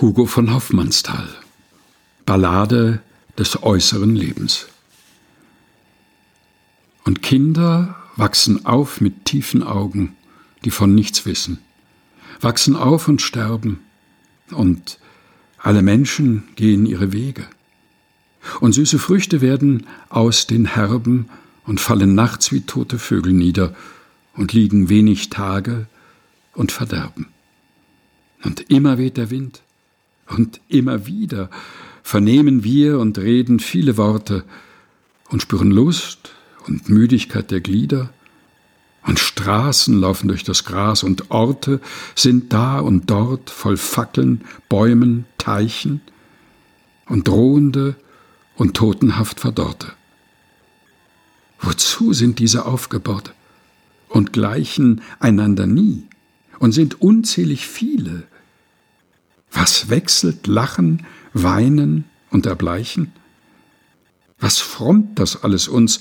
Hugo von Hoffmannsthal. Ballade des äußeren Lebens. Und Kinder wachsen auf mit tiefen Augen, die von nichts wissen, wachsen auf und sterben, und alle Menschen gehen ihre Wege. Und süße Früchte werden aus den Herben und fallen nachts wie tote Vögel nieder und liegen wenig Tage und verderben. Und immer weht der Wind, und immer wieder vernehmen wir und reden viele Worte und spüren Lust und Müdigkeit der Glieder, und Straßen laufen durch das Gras und Orte sind da und dort voll Fackeln, Bäumen, Teichen und drohende und totenhaft verdorrte. Wozu sind diese aufgebaut? Und gleichen einander nie? Und sind unzählig viele, was wechselt Lachen, Weinen und Erbleichen? Was frommt das alles uns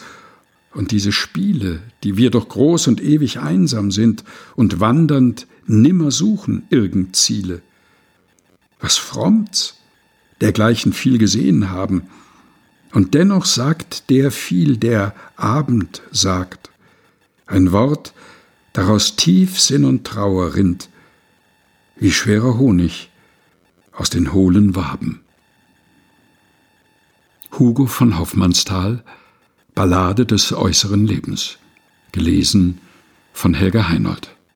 und diese Spiele, die wir doch groß und ewig einsam sind und wandernd nimmer suchen irgend Ziele? Was frommt's, dergleichen viel gesehen haben, und dennoch sagt der viel, der Abend sagt, ein Wort, daraus tief Sinn und Trauer rinnt, wie schwerer Honig, aus den hohlen Waben. Hugo von Hoffmannsthal Ballade des äußeren Lebens gelesen von Helga Heinold